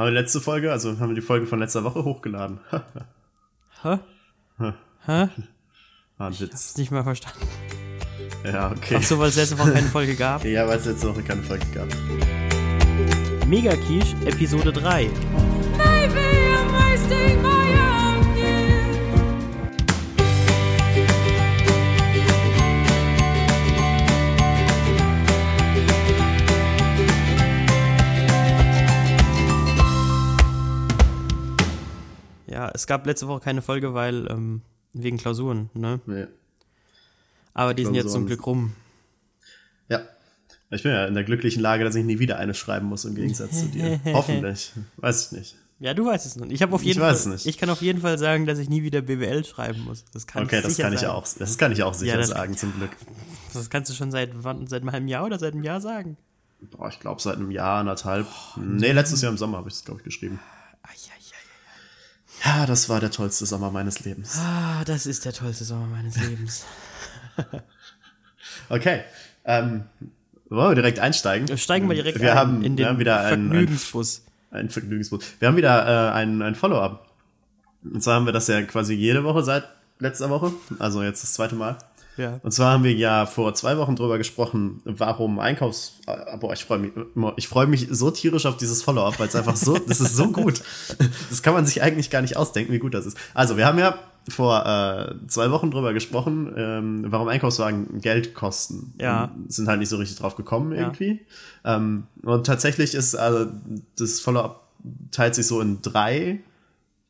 Haben wir die letzte Folge, also haben wir die Folge von letzter Woche hochgeladen. Hä? Hä? War ein Hab's Witz. nicht mal verstanden. Ja, okay. Ach so, weil es letzte Woche keine Folge gab. Ja, weil es letzte Woche keine Folge gab. Mega Quiche, Episode 3. Maybe I'm wasting my Ja, es gab letzte Woche keine Folge, weil ähm, wegen Klausuren, ne? Nee. Aber die sind jetzt zum Klausuren. Glück rum. Ja. Ich bin ja in der glücklichen Lage, dass ich nie wieder eine schreiben muss, im Gegensatz zu dir. Hoffentlich. Weiß ich nicht. Ja, du weißt es noch. Ich habe auf Ich jeden weiß Fall. es nicht. Ich kann auf jeden Fall sagen, dass ich nie wieder BWL schreiben muss. Das kann Okay, ich das sicher kann ich sagen. auch. Das kann ich auch sicher Ja, sagen, zum Glück. Das kannst du schon seit wann? Seit einem halben Jahr oder seit einem Jahr sagen? Boah, ich glaube seit einem Jahr, anderthalb. nee, letztes Jahr im Sommer habe ich das, glaube ich, geschrieben. Eieiei. Ja, das war der tollste Sommer meines Lebens. Ah, das ist der tollste Sommer meines Lebens. Okay. Ähm, wollen wir direkt einsteigen? Steigen wir direkt wir ein haben, in wir den haben wieder ein, ein, Vergnügensbus. ein Vergnügungsbus. Wir haben wieder äh, ein, ein Follow-up. Und zwar haben wir das ja quasi jede Woche seit letzter Woche. Also jetzt das zweite Mal. Ja. Und zwar haben wir ja vor zwei Wochen drüber gesprochen, warum Einkaufs... Boah, ich freue mich, ich freue mich so tierisch auf dieses Follow-up, weil es einfach so, das ist so gut. Das kann man sich eigentlich gar nicht ausdenken, wie gut das ist. Also, wir haben ja vor äh, zwei Wochen drüber gesprochen, ähm, warum Einkaufswagen Geld kosten. Ja. Und sind halt nicht so richtig drauf gekommen irgendwie. Ähm, und tatsächlich ist also das Follow-up teilt sich so in drei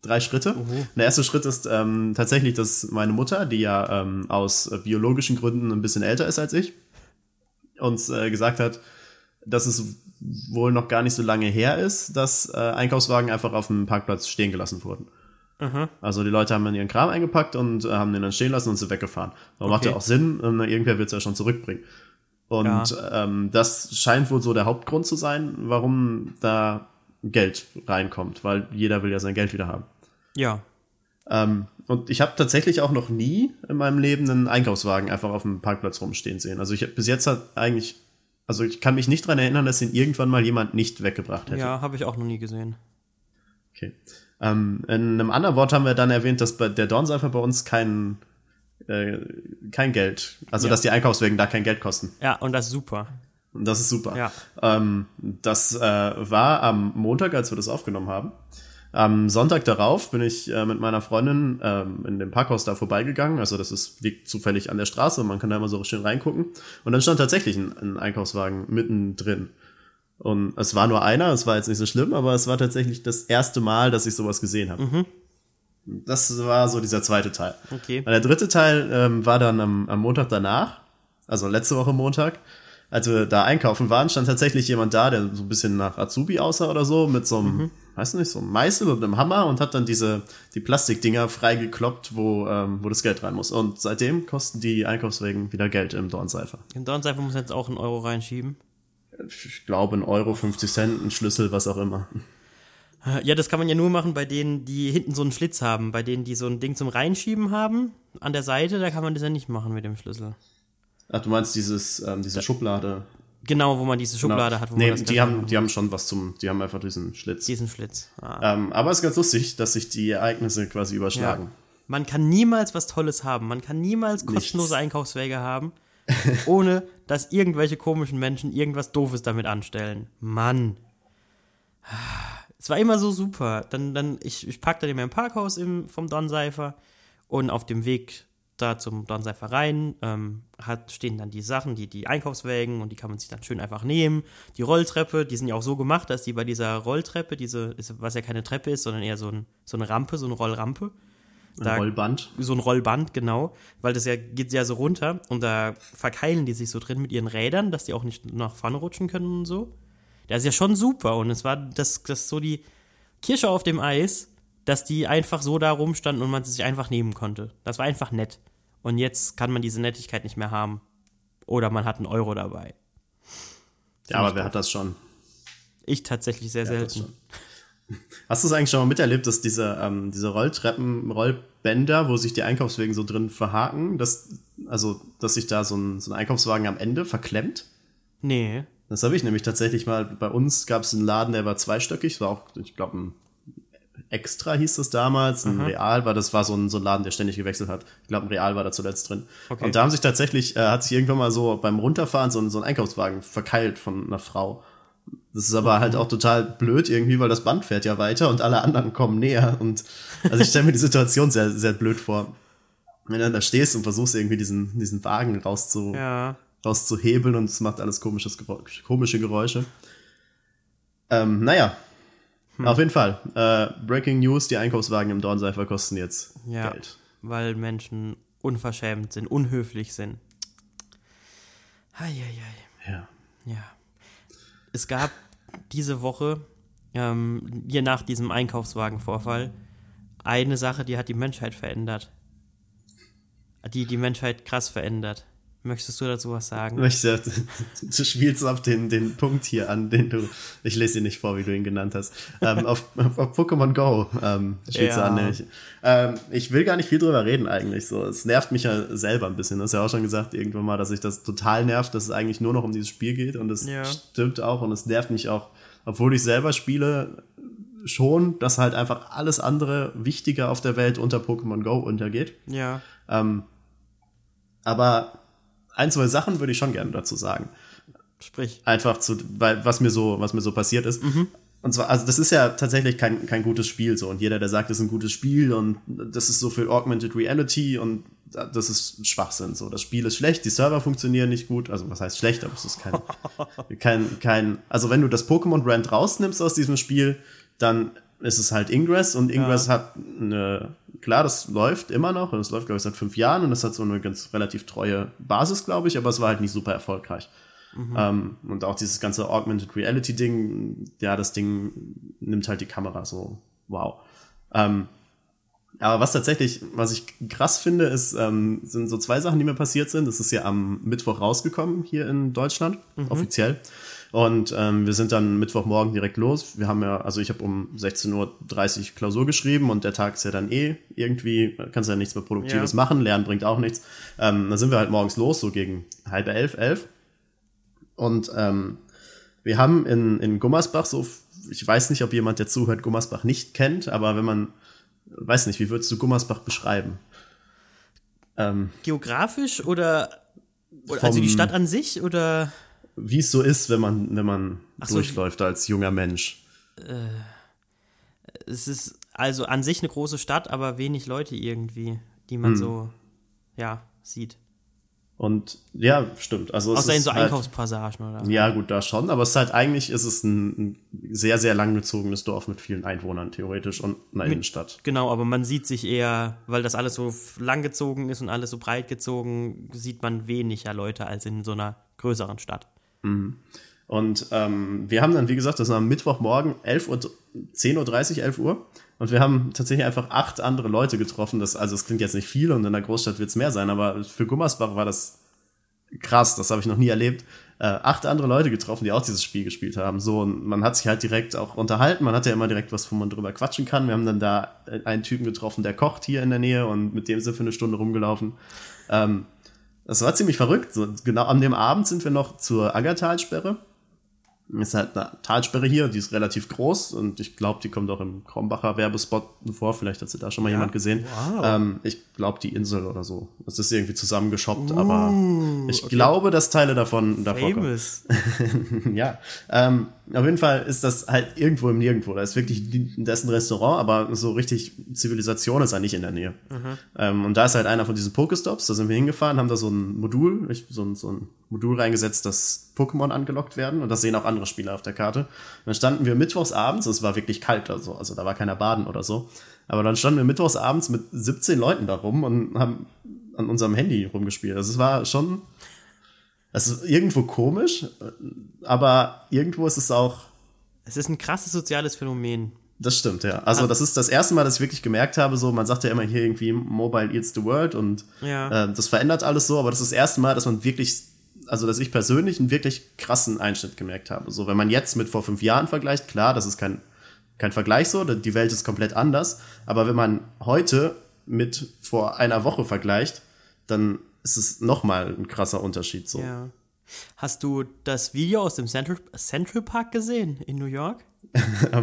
drei Schritte. Der erste Schritt ist ähm, tatsächlich, dass meine Mutter, die ja ähm, aus äh, biologischen Gründen ein bisschen älter ist als ich, uns äh, gesagt hat, dass es wohl noch gar nicht so lange her ist, dass äh, Einkaufswagen einfach auf dem Parkplatz stehen gelassen wurden. Also die Leute haben dann ihren Kram eingepackt und äh, haben den dann stehen lassen und sind weggefahren. Macht Okay. ja auch Sinn, ähm, irgendwer wird es ja schon zurückbringen. Und ähm, das scheint wohl so der Hauptgrund zu sein, warum da Geld reinkommt, weil jeder will ja sein Geld wieder haben. Ja. Ähm, und ich habe tatsächlich auch noch nie in meinem Leben einen Einkaufswagen einfach auf dem Parkplatz rumstehen sehen. Also ich hab- bis jetzt hat eigentlich, also ich kann mich nicht dran erinnern, dass ihn irgendwann mal jemand nicht weggebracht hätte. Ja, habe ich auch noch nie gesehen. Okay. Ähm, in einem anderen Wort haben wir dann erwähnt, dass bei der Dornseifer bei uns kein, äh, kein Geld, also Ja. dass die Einkaufswagen da kein Geld kosten. Ja, und das ist super. Und das ist super. Ja. Ähm, das äh, war am Montag, als wir das aufgenommen haben. Am Sonntag darauf bin ich äh, mit meiner Freundin ähm, in dem Parkhaus da vorbeigegangen. Also das ist, liegt zufällig an der Straße und man kann da immer so schön reingucken. Und dann stand tatsächlich ein, ein Einkaufswagen mittendrin. Und es war nur einer, es war jetzt nicht so schlimm, aber es war tatsächlich das erste Mal, dass ich sowas gesehen habe. Das war so dieser zweite Teil. Okay. Und der dritte Teil ähm, war dann am, am Montag danach, also letzte Woche Montag, als wir da einkaufen waren, stand tatsächlich jemand da, der so ein bisschen nach Azubi aussah oder so, mit so einem, weiß nicht, so einem Meißel und einem Hammer und hat dann diese, die Plastikdinger freigekloppt, wo, ähm, wo das Geld rein muss. Und seitdem kosten die Einkaufswegen wieder Geld im Dornseifer. In Dornseifer muss jetzt auch einen Euro reinschieben. Ich glaube, ein Euro, 50 Cent, ein Schlüssel, was auch immer. Ja, das kann man ja nur machen bei denen, die hinten so einen Schlitz haben. Bei denen, die so ein Ding zum Reinschieben haben. An der Seite, da kann man das ja nicht machen mit dem Schlüssel. Ach, du meinst dieses, ähm, diese Schublade? Genau, wo man diese Schublade hat, wo nee, man das die haben, die haben schon was zum, die haben einfach diesen Schlitz. Diesen Schlitz. Ah. Ähm, aber es ist ganz lustig, dass sich die Ereignisse quasi überschlagen. Man kann niemals was Tolles haben. Man kann niemals kostenlose Einkaufswege haben, ohne dass irgendwelche komischen Menschen irgendwas Doofes damit anstellen. Mann. Es war immer so super. Dann, dann, ich, ich park dann in meinem Parkhaus im, vom Dornseifer und auf dem Weg da zum Dornseifer rein ähm, hat, stehen dann die Sachen, die, die Einkaufswägen und die kann man sich dann schön einfach nehmen. Die Rolltreppe, die sind ja auch so gemacht, dass die bei dieser Rolltreppe, diese, ist, was ja keine Treppe ist, sondern eher so, ein, so eine Rampe, so eine Rollrampe, Ein Da- Rollband. so ein Rollband, genau, weil das ja geht ja so runter und da verkeilen die sich so drin mit ihren Rädern, dass die auch nicht nach vorne rutschen können und so. Das ist ja schon super und es war das, das so die Kirsche auf dem Eis, dass die einfach so da rumstanden und man sie sich einfach nehmen konnte. Das war einfach nett. Und jetzt kann man diese Nettigkeit nicht mehr haben. Oder man hat einen Euro dabei. Ja, aber wer hat das schon? Ich tatsächlich sehr das selten. Hast du es eigentlich schon mal miterlebt, dass diese, ähm, diese Rolltreppen, Rollbänder, wo sich die Einkaufswagen so drin verhaken, dass, also, dass sich da so ein, so ein Einkaufswagen am Ende verklemmt? Nee. Das habe ich nämlich tatsächlich mal, bei uns gab es einen Laden, der war zweistöckig, war auch, ich glaube, ein Extra hieß das damals, ein Real war, das war so ein, so ein Laden, der ständig gewechselt hat. Ich glaube, ein Real war da zuletzt drin. Okay. Und da haben sich tatsächlich, äh, hat sich irgendwann mal so beim Runterfahren so ein, so ein Einkaufswagen verkeilt von einer Frau. Das ist aber halt auch total blöd irgendwie, weil das Band fährt ja weiter und alle anderen kommen näher. Und also ich stelle mir die Situation sehr, sehr blöd vor. Wenn du da stehst und versuchst irgendwie diesen, diesen Wagen rauszu, Ja. rauszuhebeln und es macht alles komisches, Geräusch, komische Geräusche. Ähm, naja, Hm. auf jeden Fall. Äh, Breaking News, die Einkaufswagen im Dornseifer kosten jetzt Ja. Geld. Weil Menschen unverschämt sind, unhöflich sind. Eieiei. Ja. Ja. Es gab diese Woche, ähm, hier nach diesem Einkaufswagenvorfall, eine Sache, die hat die Menschheit verändert. Die die Menschheit krass verändert. Möchtest du dazu was sagen? Ich, du spielst auf den, den Punkt hier an, den du, ich lese ihn nicht vor, wie du ihn genannt hast, ähm, auf, auf, auf Pokémon Go ähm, spielst du Ja. an. nämlich. Ähm, ich will gar nicht viel drüber reden eigentlich. So, Es nervt mich ja selber ein bisschen. Du hast ja auch schon gesagt irgendwann mal, dass sich das total nervt, dass es eigentlich nur noch um dieses Spiel geht und das Ja. stimmt auch und es nervt mich auch, obwohl ich selber spiele, schon, dass halt einfach alles andere Wichtige auf der Welt unter Pokémon Go untergeht. Ja. Ähm, aber ein, zwei Sachen würde ich schon gerne dazu sagen. Sprich. Einfach zu, weil, was mir so, was mir so passiert ist. Und zwar, also das ist ja tatsächlich kein, kein gutes Spiel so. Und jeder, der sagt, das ist ein gutes Spiel und das ist so für Augmented Reality und das ist Schwachsinn. So, das Spiel ist schlecht, die Server funktionieren nicht gut. Also was heißt schlecht, aber es ist kein, kein, kein, also wenn du das Pokémon Brand rausnimmst aus diesem Spiel, dann ist es halt Ingress und Ingress hat eine, klar, das läuft immer noch und es läuft, glaube ich, seit fünf Jahren und es hat so eine ganz relativ treue Basis, glaube ich, aber es war halt nicht super erfolgreich. Ähm, und auch dieses ganze Augmented Reality Ding, ja, das Ding nimmt halt die Kamera so, wow. Ähm, aber was tatsächlich, was ich krass finde, ist, ähm, sind so zwei Sachen, die mir passiert sind. Das ist ja am Mittwoch rausgekommen hier in Deutschland, offiziell. Und ähm, wir sind dann Mittwochmorgen direkt los. Wir haben ja, also ich habe um 16.30 Uhr Klausur geschrieben und der Tag ist ja dann eh irgendwie, kannst ja nichts mehr Produktives Ja. machen, lernen bringt auch nichts. Ähm, dann sind wir halt morgens los, so gegen halb elf, elf. Und ähm, wir haben in, in Gummersbach so, ich weiß nicht, ob jemand, der zuhört, Gummersbach nicht kennt, aber wenn man, weiß nicht, wie würdest du Gummersbach beschreiben? Ähm, Geografisch oder, oder also die Stadt an sich oder wie es so ist, wenn man, wenn man so, durchläuft als junger Mensch. es ist also an sich eine große Stadt, aber wenig Leute irgendwie, die man so ja sieht. Und ja, stimmt. Also es Außer in so halt, Einkaufspassagen oder Ja, gut, da schon, aber es ist halt eigentlich ist es ein, sehr, sehr langgezogenes Dorf mit vielen Einwohnern, theoretisch, und einer Innenstadt. Genau, aber man sieht sich eher, weil das alles so langgezogen ist und alles so breit gezogen, sieht man weniger Leute als in so einer größeren Stadt. Und ähm, wir haben dann, wie gesagt, das war am Mittwochmorgen 11 Uhr, 10.30 Uhr, 11 Uhr. Und wir haben tatsächlich einfach acht andere Leute getroffen. Das, also es klingt jetzt nicht viel und in der Großstadt wird es mehr sein, aber für Gummersbach war das krass, das habe ich noch nie erlebt. Äh, acht andere Leute getroffen, die auch dieses Spiel gespielt haben. So, und man hat sich halt direkt auch unterhalten. Man hat ja immer direkt was, wo man drüber quatschen kann. Wir haben dann da äh, einen Typen getroffen, der kocht hier in der Nähe und mit dem sind wir eine Stunde rumgelaufen. Ähm, das war ziemlich verrückt. So, genau an dem Abend sind wir noch zur Aggertalsperre. Ist halt eine Talsperre hier, die ist relativ groß und ich glaube, die kommt auch im Krombacher Werbespot vor. Vielleicht hat sie da schon mal jemand gesehen. Wow. Ähm, ich glaube, die Insel oder so. Das ist irgendwie zusammengeschoppt, aber ich glaube, dass Teile davon davor kommen. Ja, ähm, auf jeden Fall ist das halt irgendwo im Nirgendwo. Da ist wirklich, da ist ein Restaurant, aber so richtig Zivilisation ist da nicht in der Nähe. Ähm, und da ist halt einer von diesen Pokestops, da sind wir hingefahren, haben da so ein Modul, so, ein, so ein Modul reingesetzt, dass Pokémon angelockt werden und das sehen auch andere Spieler auf der Karte. Und dann standen wir mittwochs abends, es war wirklich kalt also, also da war keiner baden oder so. Aber dann standen wir mittwochs abends mit 17 Leuten da rum und haben an unserem Handy rumgespielt. Also es war schon, es ist irgendwo komisch, aber irgendwo ist es auch, Es ist ein krasses soziales Phänomen. das stimmt, ja. Also das ist das erste Mal, dass ich wirklich gemerkt habe, so, man sagt ja immer hier irgendwie Mobile eats the world und Ja. äh, das verändert alles so, aber das ist das erste Mal, dass man wirklich, also dass ich persönlich einen wirklich krassen Einschnitt gemerkt habe. So, wenn man jetzt mit vor fünf Jahren vergleicht, klar, das ist kein, kein Vergleich so, die Welt ist komplett anders, aber wenn man heute mit vor einer Woche vergleicht, dann ist es nochmal ein krasser Unterschied so. Ja. Hast du das Video aus dem Central, Central Park gesehen in New York?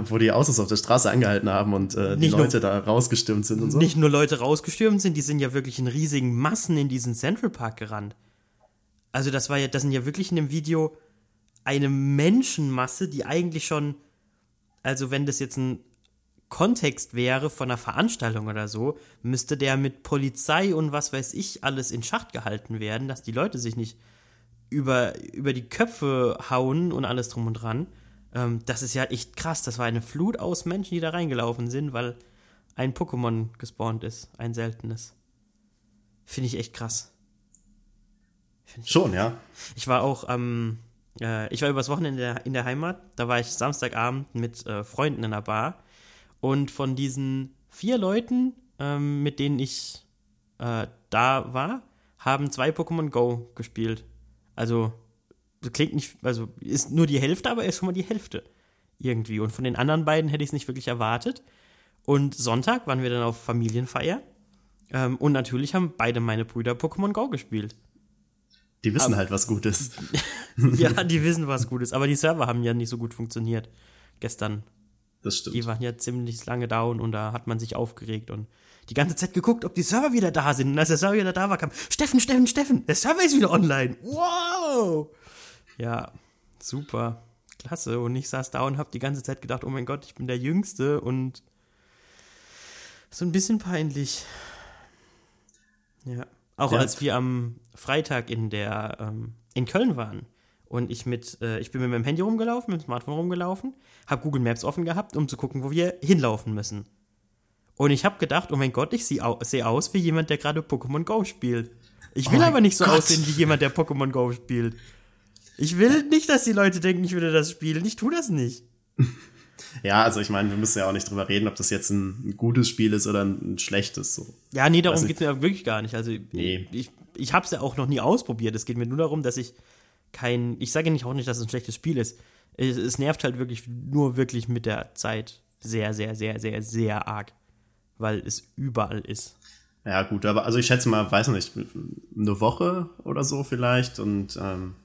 Wo die Autos auf der Straße angehalten haben und äh, die Nicht nur- Leute da rausgestürmt sind und so. Nicht nur Leute rausgestürmt sind, die sind ja wirklich in riesigen Massen in diesen Central Park gerannt. Also das war ja, das sind ja wirklich in dem Video eine Menschenmasse, die eigentlich schon, also wenn das jetzt ein Kontext wäre von einer Veranstaltung oder so, müsste der mit Polizei und was weiß ich alles in Schacht gehalten werden, dass die Leute sich nicht über, über die Köpfe hauen und alles drum und dran. Ähm, das ist ja echt krass. Das war eine Flut aus Menschen, die da reingelaufen sind, weil ein Pokémon gespawnt ist. Ein seltenes. Finde ich echt krass. Schon, ja. Ich war auch am, äh, ich war übers Wochenende in der, in der Heimat. Da war ich Samstagabend mit äh, Freunden in der Bar. Und von diesen vier Leuten, ähm, mit denen ich äh, da war, haben zwei Pokémon Go gespielt. Also, das klingt nicht, also ist nur die Hälfte, aber ist schon mal die Hälfte. Irgendwie. Und von den anderen beiden hätte ich es nicht wirklich erwartet. Und Sonntag waren wir dann auf Familienfeier. Ähm, und natürlich haben beide meine Brüder Pokémon Go gespielt. Die wissen halt, was gut ist. ja, die wissen, was gut ist. Aber die Server haben ja nicht so gut funktioniert gestern. Das stimmt. Die waren ja ziemlich lange down und da hat man sich aufgeregt und die ganze Zeit geguckt, ob die Server wieder da sind. Und als der Server wieder da war, kam Steffen, Steffen, Steffen, der Server ist wieder online. Wow! Ja, super. Klasse. Und ich saß da und hab die ganze Zeit gedacht, oh mein Gott, ich bin der Jüngste und so ein bisschen peinlich. Ja. Auch Ja. als wir am Freitag in der ähm, in Köln waren und ich mit äh, ich bin mit meinem Handy rumgelaufen, mit dem Smartphone rumgelaufen, habe Google Maps offen gehabt, um zu gucken, wo wir hinlaufen müssen. Und ich habe gedacht, oh mein Gott, ich sehe au seh aus wie jemand, der gerade Pokémon Go spielt. Ich will Oh aber nicht so Gott. aussehen wie jemand, der Pokémon Go spielt. Ich will nicht, dass die Leute denken, ich würde das spielen. Ich tue das nicht. Ja, also ich meine, wir müssen ja auch nicht drüber reden, ob das jetzt ein, gutes Spiel ist oder ein, schlechtes. So. Ja, nee, darum Weiß geht es mir wirklich gar nicht. Also Nee. ich, ich habe es ja auch noch nie ausprobiert. Es geht mir nur darum, dass ich kein, ich sage nicht auch nicht, dass es ein schlechtes Spiel ist. Es, es nervt halt wirklich nur wirklich mit der Zeit sehr, sehr, sehr, sehr, sehr arg, weil es überall ist. Ja, gut, aber also ich schätze mal, weiß nicht, eine Woche oder so vielleicht und ähm,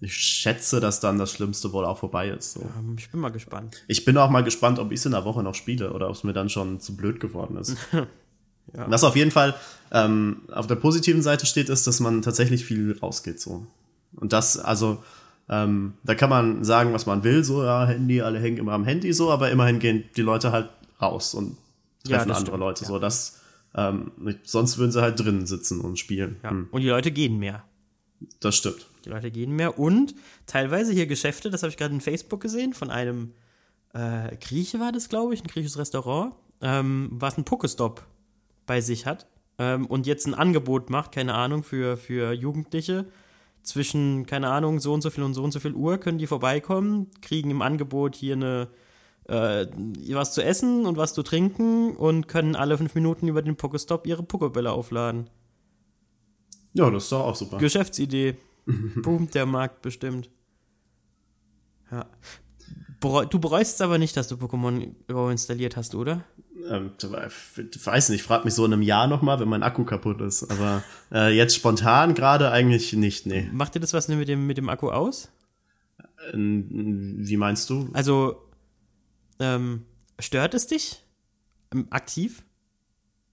ich schätze, dass dann das Schlimmste wohl auch vorbei ist. So. Ähm, Ich bin mal gespannt. Ich bin auch mal gespannt, ob ich es in der Woche noch spiele oder ob es mir dann schon zu blöd geworden ist. Ja. Was auf jeden Fall ähm, auf der positiven Seite steht, ist, dass man tatsächlich viel rausgeht so. Und das, also, ähm, da kann man sagen, was man will, so, ja, Handy, alle hängen immer am Handy, so, aber immerhin gehen die Leute halt raus und Ja, treffen das andere stimmt, Leute, ja. so, das, ähm, sonst würden sie halt drinnen sitzen und spielen. Ja. Hm, Und die Leute gehen mehr. das stimmt. Die Leute gehen mehr und teilweise hier Geschäfte, das habe ich gerade in Facebook gesehen, von einem äh, Grieche war das, glaube ich, ein griechisches Restaurant, ähm, was ein Pokestop bei sich hat ähm, und jetzt ein Angebot macht, keine Ahnung, für, für Jugendliche. Zwischen, keine Ahnung, so und so viel und so und so viel Uhr können die vorbeikommen, kriegen im Angebot hier eine äh, was zu essen und was zu trinken und können alle fünf Minuten über den Pokestop ihre Pokebälle aufladen. Ja, das ist doch auch super. Geschäftsidee. Boomt der Markt bestimmt. Ja. Du bereust es aber nicht, dass du Pokémon Go installiert hast, oder? Ähm, ich weiß nicht, frag mich so in einem Jahr nochmal, wenn mein Akku kaputt ist. Aber äh, jetzt spontan gerade eigentlich nicht, nee. Macht dir das was mit dem, mit dem Akku aus? Ähm, Wie meinst du? Also, ähm, stört es dich ähm, aktiv,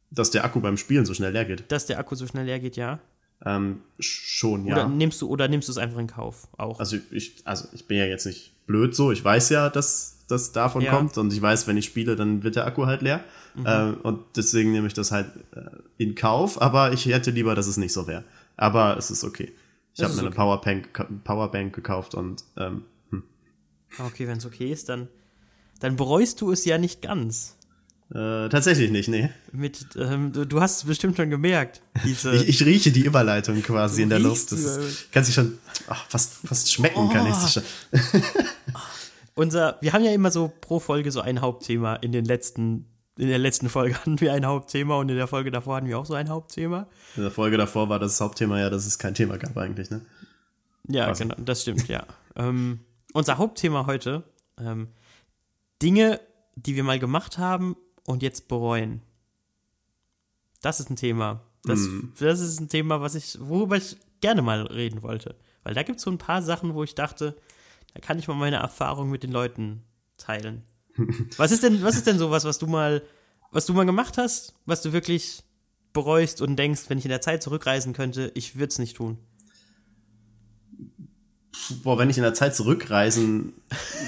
Dass der Akku beim Spielen so schnell leer geht? dass der Akku so schnell leer geht, ja? Ähm, schon, ja. Oder nimmst du oder nimmst du es einfach in Kauf auch? Also ich, also ich bin ja jetzt nicht blöd so. Ich weiß ja, dass das davon Ja. kommt und ich weiß, wenn ich spiele, dann wird der Akku halt leer. Mhm. Äh, und deswegen nehme ich das halt äh, in Kauf. Aber ich hätte lieber, dass es nicht so wäre. Aber es ist okay. Ich habe mir eine Powerbank, Powerbank gekauft und ähm, okay, wenn es okay ist, dann, dann bereust du es ja nicht ganz. äh, tatsächlich nicht, nee. Mit, ähm, du, du hast es bestimmt schon gemerkt. Diese, Ich, ich rieche die Überleitung quasi Du in der Luft. Das ist, kann sich schon ach, fast, fast schmecken, kann ich sich schon. unser, wir haben ja immer so pro Folge so ein Hauptthema. In den letzten, in der letzten Folge hatten wir ein Hauptthema und in der Folge davor hatten wir auch so ein Hauptthema. In der Folge davor war das Hauptthema ja, dass es kein Thema gab eigentlich, ne? Ja, Also. genau, das stimmt, ja. ähm, unser Hauptthema heute, ähm, Dinge, die wir mal gemacht haben und jetzt bereuen. Das ist ein Thema. Das, Mhm. das ist ein Thema, was ich, worüber ich gerne mal reden wollte. Weil da gibt es so ein paar Sachen, wo ich dachte, da kann ich mal meine Erfahrung mit den Leuten teilen. was ist denn, was ist denn sowas, was du mal, was du mal gemacht hast, was du wirklich bereust und denkst, wenn ich in der Zeit zurückreisen könnte, ich würde es nicht tun? Boah, wenn ich in der Zeit zurückreisen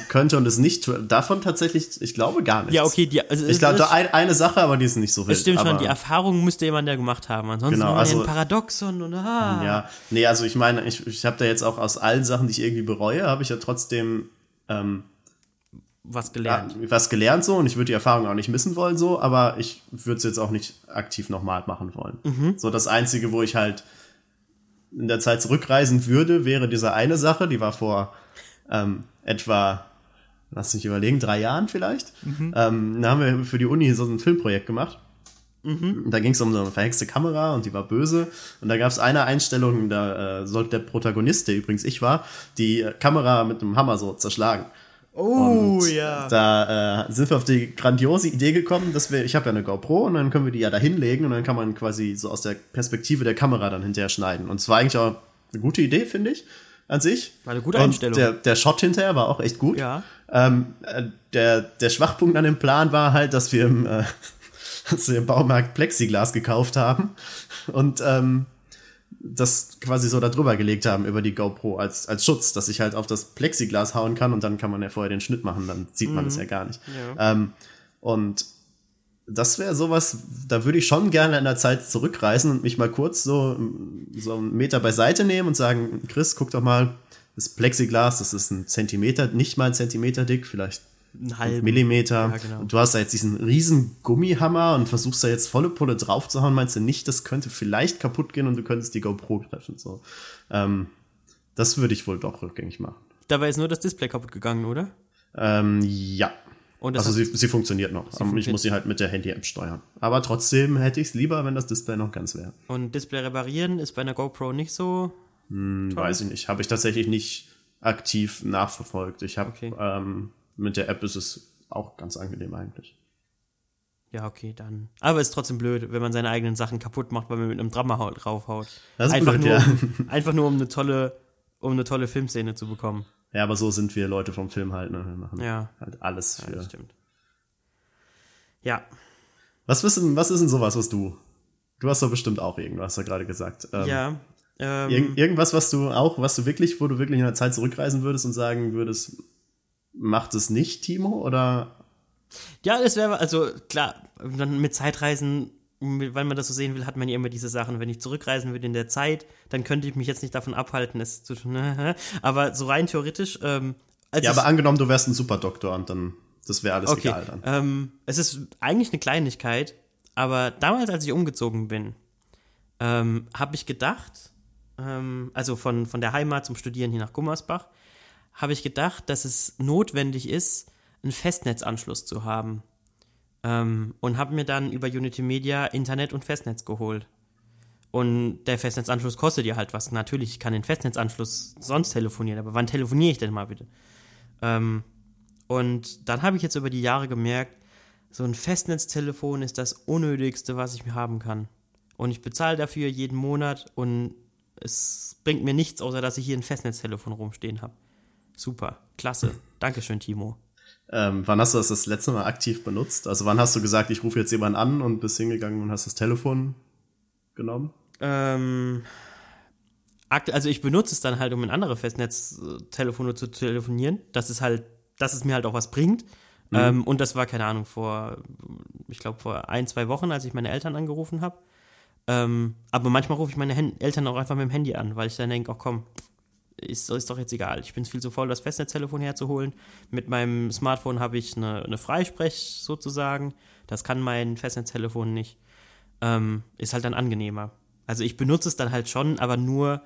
könnte und es nicht tue, davon tatsächlich, ich glaube gar nichts. Ja, okay, die, also Ich glaube, da ein, eine Sache, aber die ist nicht so wild. Das stimmt schon, die Erfahrung müsste jemand ja gemacht haben. Ansonsten Genau, genau, also, also- ein Paradoxon und ah. Ja, nee, also ich meine, ich, ich habe da jetzt auch aus allen Sachen, die ich irgendwie bereue, habe ich ja trotzdem ähm, was ja, gelernt. was gelernt so und ich würde die Erfahrung auch nicht missen wollen so, aber ich würde es jetzt auch nicht aktiv nochmal machen wollen. Mhm. So das Einzige, wo ich halt in der Zeit zurückreisen würde, wäre diese eine Sache, die war vor ähm, etwa, lass mich überlegen, drei Jahren vielleicht. Mhm. Ähm, da haben wir für die Uni so ein Filmprojekt gemacht. Und Da ging es um so eine verhexte Kamera und die war böse. Und da gab es eine Einstellung, da äh, sollte der Protagonist, der übrigens ich war, die äh, Kamera mit einem Hammer so zerschlagen. Oh, Und ja. Da äh, sind wir auf die grandiose Idee gekommen, dass wir, ich habe ja eine GoPro und dann können wir die ja da hinlegen und dann kann man quasi so aus der Perspektive der Kamera dann hinterher schneiden. Und es war eigentlich auch eine gute Idee, finde ich, an sich. War eine gute und Einstellung. Der, der Shot hinterher war auch echt gut. Ja. Ähm, äh, der, der Schwachpunkt an dem Plan war halt, dass wir im, äh, dass wir im Baumarkt Plexiglas gekauft haben und ähm, das quasi so da drüber gelegt haben über die GoPro als, als Schutz, dass ich halt auf das Plexiglas hauen kann und dann kann man ja vorher den Schnitt machen, dann sieht man es ja gar nicht. Ähm, und das wäre sowas, da würde ich schon gerne in der Zeit zurückreisen und mich mal kurz so, so einen Meter beiseite nehmen und sagen, Chris, guck doch mal, das Plexiglas, das ist ein Zentimeter, nicht mal ein Zentimeter dick, vielleicht Einen halben. Millimeter. Ja, genau. Und du hast da jetzt diesen riesen Gummihammer und versuchst da jetzt volle Pulle drauf zu hauen, meinst du nicht, das könnte vielleicht kaputt gehen und du könntest die GoPro treffen. So. Ähm, das würde ich wohl doch rückgängig machen. Dabei ist nur das Display kaputt gegangen, oder? Ähm, ja. Also sie, sie funktioniert noch. Aber ich funktioniert. muss sie halt mit der Handy-App steuern. Aber trotzdem hätte ich es lieber, wenn das Display noch ganz wäre. Und Display reparieren ist bei einer GoPro nicht so. Hm, Weiß ich nicht. Habe ich tatsächlich nicht aktiv nachverfolgt. Ich habe Okay. ähm, mit der App ist es auch ganz angenehm eigentlich. Ja, okay, dann. Aber ist trotzdem blöd, wenn man seine eigenen Sachen kaputt macht, weil man mit einem Drama hau- draufhaut. Das ist einfach, blöd, nur, ja. um, einfach nur um eine tolle, um eine tolle Filmszene zu bekommen. Ja, aber so sind wir Leute vom Film halt. Ne? Wir machen Ja. halt alles Ja, für. das stimmt. Ja, Was ist, denn, was ist denn sowas, was du? Du hast doch bestimmt auch irgendwas, hast du ja gerade gesagt. Ähm, ja. Ähm, Irgend, irgendwas, was du auch, was du wirklich, wo du wirklich in der Zeit zurückreisen würdest und sagen würdest, macht es nicht, Timo? Oder Ja, das wäre, also klar, dann mit Zeitreisen, weil man das so sehen will, hat man ja immer diese Sachen. Wenn ich zurückreisen würde in der Zeit, dann könnte ich mich jetzt nicht davon abhalten, es zu tun. Aber so rein theoretisch, ähm, als ja, aber angenommen, du wärst ein Superdoktor und dann, das wäre alles okay, egal dann. ähm, es ist eigentlich eine Kleinigkeit, aber damals, als ich umgezogen bin, ähm, habe ich gedacht, ähm, also von, von der Heimat zum Studieren hier nach Gummersbach, habe ich gedacht, dass es notwendig ist, einen Festnetzanschluss zu haben. Ähm, und habe mir dann über Unity Media Internet und Festnetz geholt. Und der Festnetzanschluss kostet ja halt was. Natürlich, ich kann den Festnetzanschluss sonst telefonieren, aber wann telefoniere ich denn mal bitte? Ähm, und dann habe ich jetzt über die Jahre gemerkt, so ein Festnetztelefon ist das Unnötigste, was ich mir haben kann. Und ich bezahle dafür jeden Monat und es bringt mir nichts, außer dass ich hier ein Festnetztelefon rumstehen habe. Super, klasse. Dankeschön, Timo. Ähm, wann hast du das das letzte Mal aktiv benutzt? Also wann hast du gesagt, ich rufe jetzt jemanden an und bist hingegangen und hast das Telefon genommen? Ähm, also ich benutze es dann halt, um in andere Festnetztelefone zu telefonieren. Das ist halt, dass es mir halt auch was bringt. Ähm, und das war, keine Ahnung, vor, ich glaube, vor ein, zwei Wochen, als ich meine Eltern angerufen habe. Ähm, aber manchmal rufe ich meine Hen Eltern auch einfach mit dem Handy an, weil ich dann denke, ach komm, ist, ist doch jetzt egal. Ich bin viel zu faul, das Festnetztelefon herzuholen. Mit meinem Smartphone habe ich eine, eine Freisprech sozusagen. Das kann mein Festnetztelefon nicht. Ähm, ist halt dann angenehmer. Also ich benutze es dann halt schon, aber nur,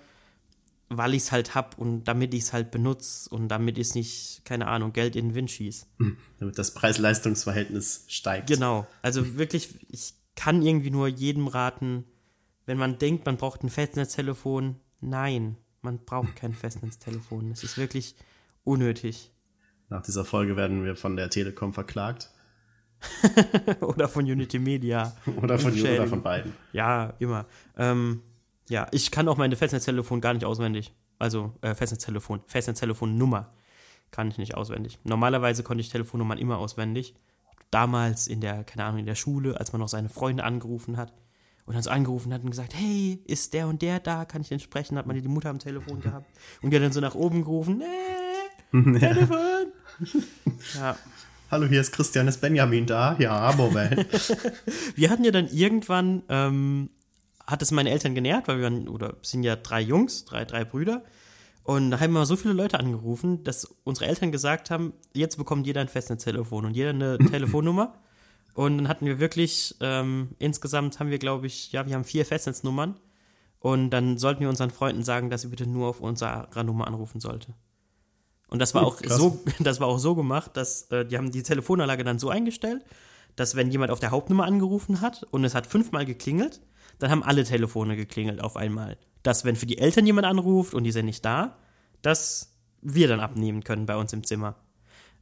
weil ich es halt hab und damit ich es halt benutze und damit ich nicht, keine Ahnung, Geld in den Wind schieß. Damit das Preis-Leistungs-Verhältnis steigt. Genau. Also wirklich, ich kann irgendwie nur jedem raten, wenn man denkt, man braucht ein Festnetztelefon, nein, man braucht kein Festnetztelefon. Es ist wirklich unnötig. Nach dieser Folge werden wir von der Telekom verklagt. oder von Unity Media. Oder von, oder von beiden. Ja, immer. Ähm, ja, ich kann auch meine Festnetztelefon gar nicht auswendig. Also äh, Festnetztelefon, Festnetztelefonnummer kann ich nicht auswendig. Normalerweise konnte ich Telefonnummern immer auswendig. Damals in der, keine Ahnung, in der Schule, als man noch seine Freunde angerufen hat und dann so angerufen hat und gesagt, hey, ist der und der da? Kann ich den sprechen? Hat man die Mutter am Telefon gehabt und die hat dann so nach oben gerufen, nee, Telefon. ja. Hallo, hier ist Christian, ist Benjamin da? Ja, Moment. Wir hatten ja dann irgendwann, ähm, hat es meine Eltern genervt, weil wir waren, oder sind ja drei Jungs, drei, drei Brüder. Und da haben wir so viele Leute angerufen, dass unsere Eltern gesagt haben, jetzt bekommt jeder ein Festnetztelefon und jeder eine Telefonnummer. Und dann hatten wir wirklich, ähm, insgesamt haben wir, glaube ich, ja, wir haben vier Festnetznummern. Und dann sollten wir unseren Freunden sagen, dass sie bitte nur auf unserer Nummer anrufen sollte. Und das war auch Krass. so, das war auch so gemacht, dass äh, die haben die Telefonanlage dann so eingestellt, dass wenn jemand auf der Hauptnummer angerufen hat und es hat fünfmal geklingelt, dann haben alle Telefone geklingelt auf einmal. Dass wenn für die Eltern jemand anruft und die sind nicht da, dass wir dann abnehmen können bei uns im Zimmer.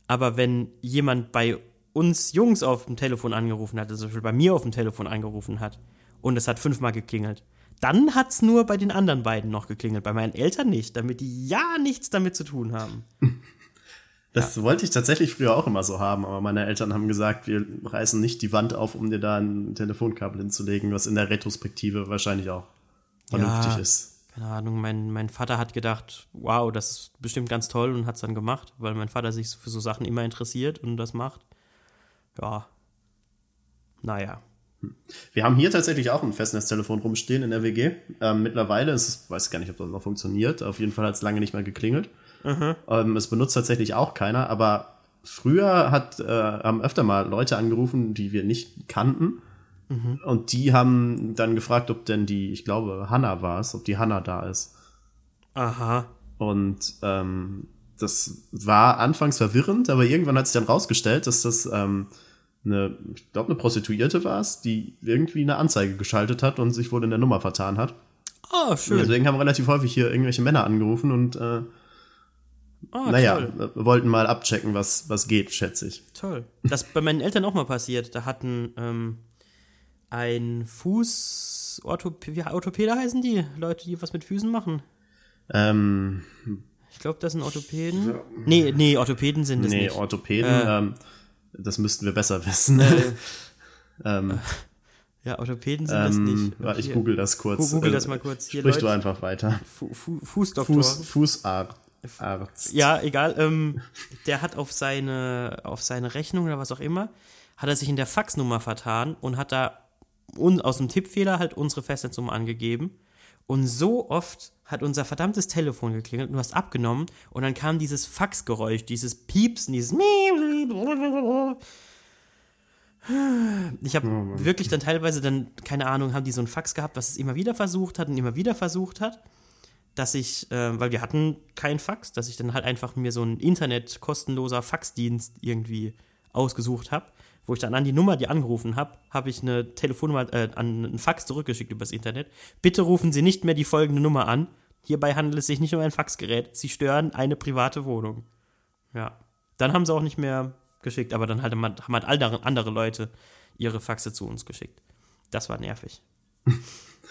Aber wenn jemand bei uns Jungs auf dem Telefon angerufen hat, also zum Beispiel bei mir auf dem Telefon angerufen hat und es hat fünfmal geklingelt, dann hat es nur bei den anderen beiden noch geklingelt, bei meinen Eltern nicht, damit die ja nichts damit zu tun haben. Das wollte ich tatsächlich früher auch immer so haben, aber meine Eltern haben gesagt, wir reißen nicht die Wand auf, um dir da ein Telefonkabel hinzulegen, was in der Retrospektive wahrscheinlich auch vernünftig Ja. ist. keine Ahnung, mein, mein Vater hat gedacht, wow, das ist bestimmt ganz toll und hat es dann gemacht, weil mein Vater sich für so Sachen immer interessiert und das macht. Ja. Naja. Wir haben hier tatsächlich auch ein Festnetztelefon rumstehen in der WG. Ähm, mittlerweile ist es, weiß gar nicht, ob das noch funktioniert. Auf jeden Fall hat es lange nicht mehr geklingelt. Ähm, es benutzt tatsächlich auch keiner, aber früher hat, äh, haben öfter mal Leute angerufen, die wir nicht kannten. Und die haben dann gefragt, ob denn die, ich glaube, Hanna war es, ob die Hanna da ist. Aha. Und ähm, das war anfangs verwirrend, aber irgendwann hat sich dann rausgestellt, dass das ähm, eine, ich glaube, eine Prostituierte war es, die irgendwie eine Anzeige geschaltet hat und sich wohl in der Nummer vertan hat. Oh, schön. Deswegen haben relativ häufig hier irgendwelche Männer angerufen und äh, oh, naja, toll. äh, wollten mal abchecken, was, was geht, schätze ich. Toll. Das ist bei meinen Eltern auch mal passiert. Da hatten ähm, ein Fuß. Orthop wie Orthopäde heißen die? Leute, die was mit Füßen machen. Ähm, Ich glaube, das sind Orthopäden. Nee, nee, Orthopäden sind es nee, nicht. Orthopäden, Äh. ähm, das müssten wir besser wissen. ähm, Ja, Orthopäden sind es ähm, nicht. warte, ich google das kurz. Google Äh, das mal kurz. Hier, Sprich du Leute. einfach weiter. Fu Fu Fußdoktor. Fuß, Fußarzt. Arzt. Ja, egal. Ähm, der hat auf seine, auf seine Rechnung oder was auch immer, hat er sich in der Faxnummer vertan und hat da un, aus dem Tippfehler halt unsere Festnetznummer angegeben. Und so oft hat unser verdammtes Telefon geklingelt und du hast abgenommen und dann kam dieses Faxgeräusch, dieses Piepsen, dieses Ich habe wirklich dann teilweise dann, keine Ahnung, haben die so ein Fax gehabt, was es immer wieder versucht hat und immer wieder versucht hat dass ich, äh, weil wir hatten kein Fax, dass ich dann halt einfach mir so ein Internet kostenloser Faxdienst irgendwie ausgesucht habe, wo ich dann an die Nummer, die angerufen habe, habe ich eine Telefonnummer, äh, an einen Fax zurückgeschickt übers Internet. Bitte rufen Sie nicht mehr die folgende Nummer an. Hierbei handelt es sich nicht um ein Faxgerät. Sie stören eine private Wohnung. Ja. Dann haben sie auch nicht mehr geschickt, aber dann halt, haben halt andere, andere Leute ihre Faxe zu uns geschickt. Das war nervig.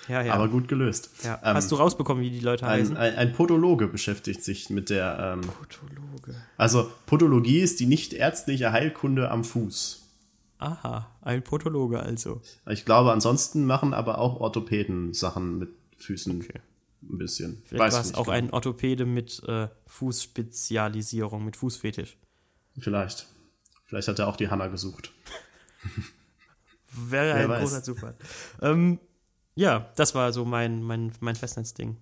Ja, ja. Aber gut gelöst. ja. Ähm, Hast du rausbekommen, wie die Leute heißen? ein, ein, ein Podologe beschäftigt sich mit der, ähm, Pathologe. also Podologie ist die nicht ärztliche Heilkunde am Fuß. Aha, ein Pathologe also. Ich glaube, ansonsten machen aber auch Orthopäden Sachen mit Füßen Okay. ein bisschen. Vielleicht war es auch genau. ein Orthopäde mit äh, Fußspezialisierung, mit Fußfetisch. Vielleicht. Vielleicht hat er auch die Hanna gesucht. Wäre Wer ein weiß. großer Zufall. Ähm, ja, das war so mein, mein, mein Festnetzding.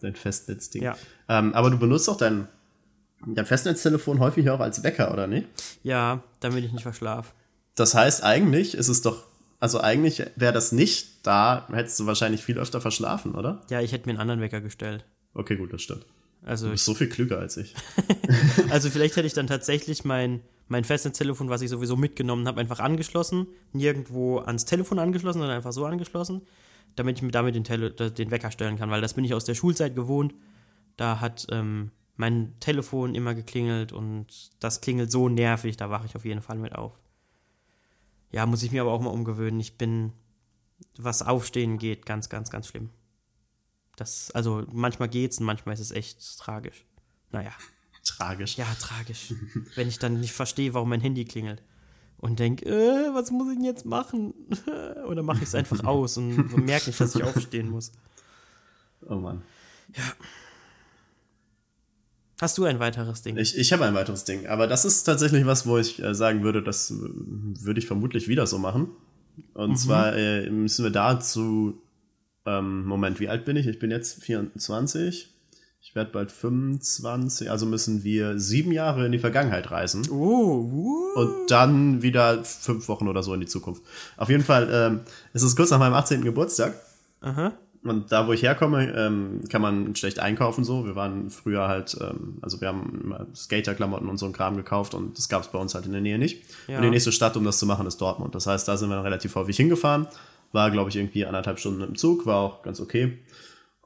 Dein Festnetzding. Ja. Ähm, aber du benutzt auch dein, dein Festnetztelefon häufig auch als Wecker, oder nicht? Ja, damit ich nicht verschlaf. Das heißt, eigentlich ist es doch, also eigentlich wäre das nicht da, hättest du wahrscheinlich viel öfter verschlafen, oder? Ja, ich hätte mir einen anderen Wecker gestellt. Okay, gut, das stimmt. Also, Du bist so viel klüger als ich. also vielleicht hätte ich dann tatsächlich mein, mein Festnetztelefon, was ich sowieso mitgenommen habe, einfach angeschlossen, nirgendwo ans Telefon angeschlossen, sondern einfach so angeschlossen, damit ich mir damit den, Tele den Wecker stellen kann, weil das bin ich aus der Schulzeit gewohnt. Da hat ähm, mein Telefon immer geklingelt und das klingelt so nervig, da wache ich auf jeden Fall mit auf. Ja, muss ich mir aber auch mal umgewöhnen. Ich bin, was Aufstehen geht, ganz, ganz, ganz schlimm. Das, also manchmal geht's und manchmal ist es echt tragisch. Naja. Tragisch. Ja, tragisch. Wenn ich dann nicht verstehe, warum mein Handy klingelt. Und denke, äh, was muss ich denn jetzt machen? Oder mache ich es einfach aus und merke nicht, dass ich aufstehen muss. Oh Mann. Hast du ein weiteres Ding? Ich, ich habe ein weiteres Ding, aber das ist tatsächlich was, wo ich äh, sagen würde, das äh, würde ich vermutlich wieder so machen. Und zwar äh, müssen wir dazu, ähm, Moment, wie alt bin ich? Ich bin jetzt 24. Ich werde bald 25, also müssen wir sieben Jahre in die Vergangenheit reisen. Oh, uh. Und dann wieder fünf Wochen oder so in die Zukunft. Auf jeden Fall, ähm, es ist kurz nach meinem 18. Geburtstag. Aha. Und da, wo ich herkomme, ähm, kann man schlecht einkaufen so. Wir waren früher halt, ähm, also wir haben immer Skaterklamotten und so ein Kram gekauft und das gab es bei uns halt in der Nähe nicht. Ja. Und die nächste Stadt, um das zu machen, ist Dortmund. Das heißt, da sind wir dann relativ häufig hingefahren. War, glaube ich, irgendwie anderthalb Stunden im Zug, war auch ganz okay.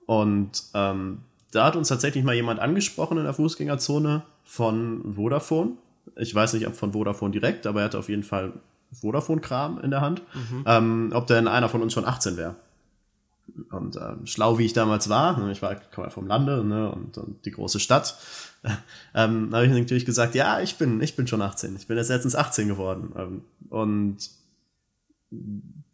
Und ähm, da hat uns tatsächlich mal jemand angesprochen in der Fußgängerzone von Vodafone. Ich weiß nicht, ob von Vodafone direkt, aber er hatte auf jeden Fall Vodafone-Kram in der Hand. Ähm, ob denn einer von uns schon 18 wäre. Und ähm, schlau wie ich damals war, ne, ich war komme ja vom Lande ne, und, und die große Stadt, ähm, habe ich natürlich gesagt, ja, ich bin, ich bin schon 18. Ich bin jetzt letztens 18 geworden. Ähm, und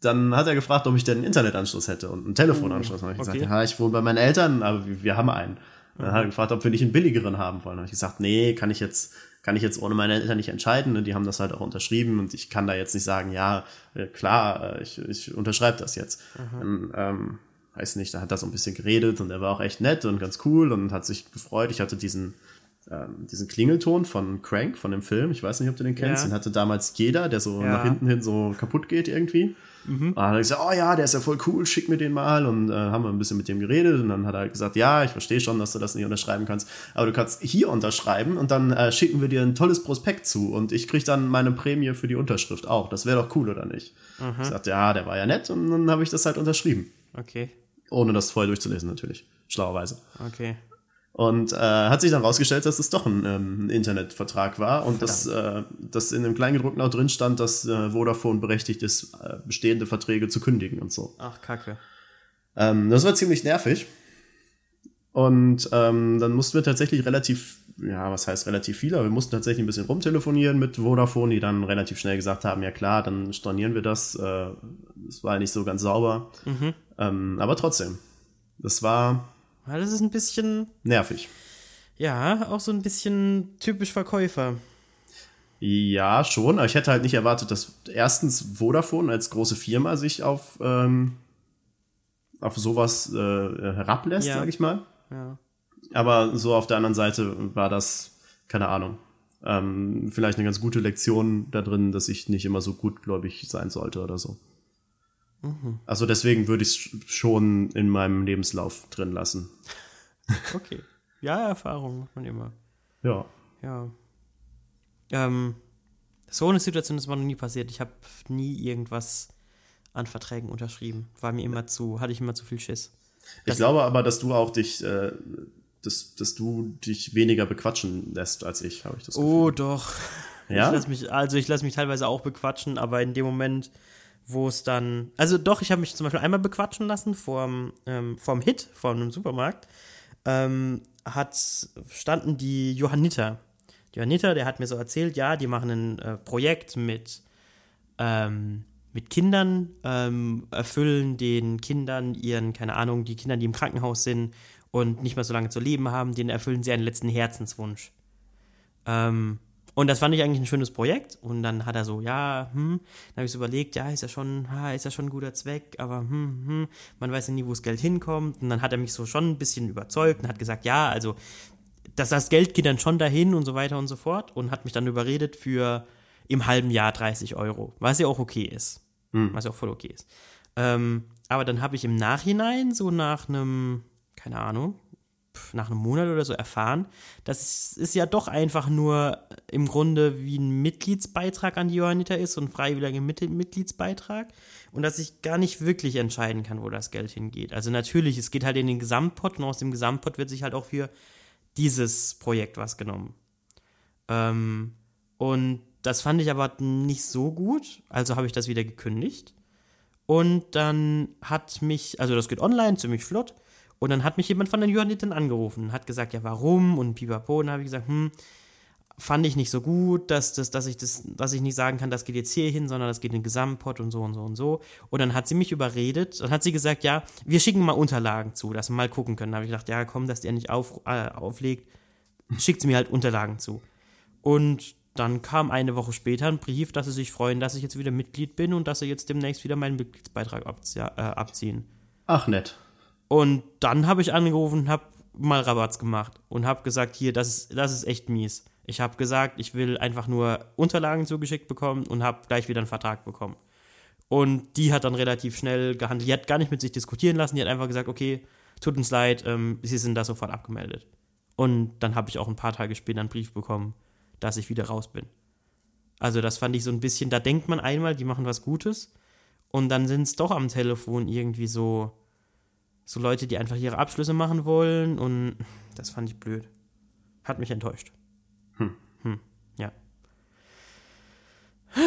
dann hat er gefragt, ob ich denn einen Internetanschluss hätte und einen Telefonanschluss. Dann habe ich gesagt, okay. ja, ich wohne bei meinen Eltern, aber wir, wir haben einen. Dann hat er gefragt, ob wir nicht einen billigeren haben wollen. Dann habe ich gesagt, nee, kann ich jetzt, kann ich jetzt ohne meine Eltern nicht entscheiden. Und die haben das halt auch unterschrieben und ich kann da jetzt nicht sagen, ja, äh, klar, äh, ich, ich unterschreibe das jetzt. Dann, ähm, weiß nicht, da hat er so ein bisschen geredet und er war auch echt nett und ganz cool und hat sich gefreut. Ich hatte diesen, ähm, diesen Klingelton von Crank, von dem Film. Ich weiß nicht, ob du den kennst. Ja. Den hatte damals jeder, der so Ja. nach hinten hin so kaputt geht irgendwie. Und dann hat er gesagt, oh ja, der ist ja voll cool, schick mir den mal. Und äh, haben wir ein bisschen mit dem geredet. Und dann hat er gesagt, ja, ich verstehe schon, dass du das nicht unterschreiben kannst. Aber du kannst hier unterschreiben und dann äh, schicken wir dir ein tolles Prospekt zu. Und ich krieg dann meine Prämie für die Unterschrift auch. Das wäre doch cool, oder nicht? Ich sagte, ja, der war ja nett. Und dann habe ich das halt unterschrieben. Okay, Ohne das vorher durchzulesen, natürlich. Schlauerweise. okay. Und äh, hat sich dann rausgestellt, dass es doch ein, ähm, Internetvertrag war und dass, äh, dass in dem Kleingedruckten auch drin stand, dass äh, Vodafone berechtigt ist, äh, bestehende Verträge zu kündigen und so. Ach, kacke. Ähm, das war ziemlich nervig. Und ähm, dann mussten wir tatsächlich relativ, ja, was heißt relativ viel, aber wir mussten tatsächlich ein bisschen rumtelefonieren mit Vodafone, die dann relativ schnell gesagt haben, ja klar, dann stornieren wir das. Äh, das war nicht so ganz sauber. Ähm, aber trotzdem, das war das ist ein bisschen, nervig. ja, auch so ein bisschen typisch Verkäufer. Ja, schon, aber ich hätte halt nicht erwartet, dass erstens Vodafone als große Firma sich auf, ähm, auf sowas äh, herablässt, Ja. sag ich mal. Ja. Aber so auf der anderen Seite war das, keine Ahnung, ähm, vielleicht eine ganz gute Lektion da drin, dass ich nicht immer so gutgläubig sein sollte oder so. Also deswegen würde ich es schon in meinem Lebenslauf drin lassen. Okay. Ja, Erfahrung macht man immer. Ja. Ja. Ähm, so eine Situation ist mir noch nie passiert. Ich habe nie irgendwas an Verträgen unterschrieben. War mir immer zu, hatte ich immer zu viel Schiss. Ich glaube aber, dass du auch dich, äh, dass, dass du dich weniger bequatschen lässt als ich, habe ich das Gefühl. Oh, doch. Ja? Ich mich, also ich lasse mich teilweise auch bequatschen, aber in dem Moment, wo es dann. Also doch, ich habe mich zum Beispiel einmal bequatschen lassen vorm, ähm, vorm Hit, vor einem Supermarkt. Ähm, hat, standen die Johanniter. Die Johanniter, der hat mir so erzählt, ja, die machen ein äh, Projekt mit, ähm, mit Kindern, ähm, erfüllen den Kindern ihren, keine Ahnung, die Kinder, die im Krankenhaus sind und nicht mehr so lange zu leben haben, denen erfüllen sie einen letzten Herzenswunsch. Ähm, und das fand ich eigentlich ein schönes Projekt. Und dann hat er so, ja, hm, dann habe ich so überlegt, ja, ist ja schon, ha, ist ja schon ein guter Zweck, aber hm, hm, man weiß ja nie, wo das Geld hinkommt. Und dann hat er mich so schon ein bisschen überzeugt und hat gesagt, ja, also dass das Geld geht dann schon dahin und so weiter und so fort und hat mich dann überredet für im halben Jahr 30 Euro, was ja auch okay ist. Was ja auch voll okay ist. Ähm, aber dann habe ich im Nachhinein, so nach einem, keine Ahnung, nach einem Monat oder so erfahren, dass es ja doch einfach nur im Grunde wie ein Mitgliedsbeitrag an die Johanniter ist, so ein freiwilliger Mit Mitgliedsbeitrag und dass ich gar nicht wirklich entscheiden kann, wo das Geld hingeht. Also natürlich, es geht halt in den Gesamtpot und aus dem Gesamtpot wird sich halt auch für dieses Projekt was genommen. Ähm, und das fand ich aber nicht so gut, also habe ich das wieder gekündigt. Und dann hat mich, also das geht online ziemlich flott. Und dann hat mich jemand von der Johanniten angerufen, hat gesagt, ja, warum? Und pipapo. Und dann habe ich gesagt, hm, fand ich nicht so gut, dass, das, dass, ich das, dass ich nicht sagen kann, das geht jetzt hier hin, sondern das geht in den Gesamtpot und so und so und so. Und dann hat sie mich überredet und hat sie gesagt, ja, wir schicken mal Unterlagen zu, dass wir mal gucken können. Da habe ich gedacht, ja, komm, dass der nicht auf, äh, auflegt, schickt sie mir halt Unterlagen zu. Und dann kam eine Woche später ein Brief, dass sie sich freuen, dass ich jetzt wieder Mitglied bin und dass sie jetzt demnächst wieder meinen Mitgliedsbeitrag abzie äh, abziehen. Ach, nett. Und dann habe ich angerufen, habe mal Rabatz gemacht und habe gesagt, hier, das ist, das ist echt mies. Ich habe gesagt, ich will einfach nur Unterlagen zugeschickt bekommen und habe gleich wieder einen Vertrag bekommen. Und die hat dann relativ schnell gehandelt. Die hat gar nicht mit sich diskutieren lassen. Die hat einfach gesagt, okay, tut uns leid, ähm, Sie sind da sofort abgemeldet. Und dann habe ich auch ein paar Tage später einen Brief bekommen, dass ich wieder raus bin. Also das fand ich so ein bisschen, da denkt man einmal, die machen was Gutes und dann sind es doch am Telefon irgendwie so, so Leute, die einfach ihre Abschlüsse machen wollen und das fand ich blöd. Hat mich enttäuscht. Hm. ja.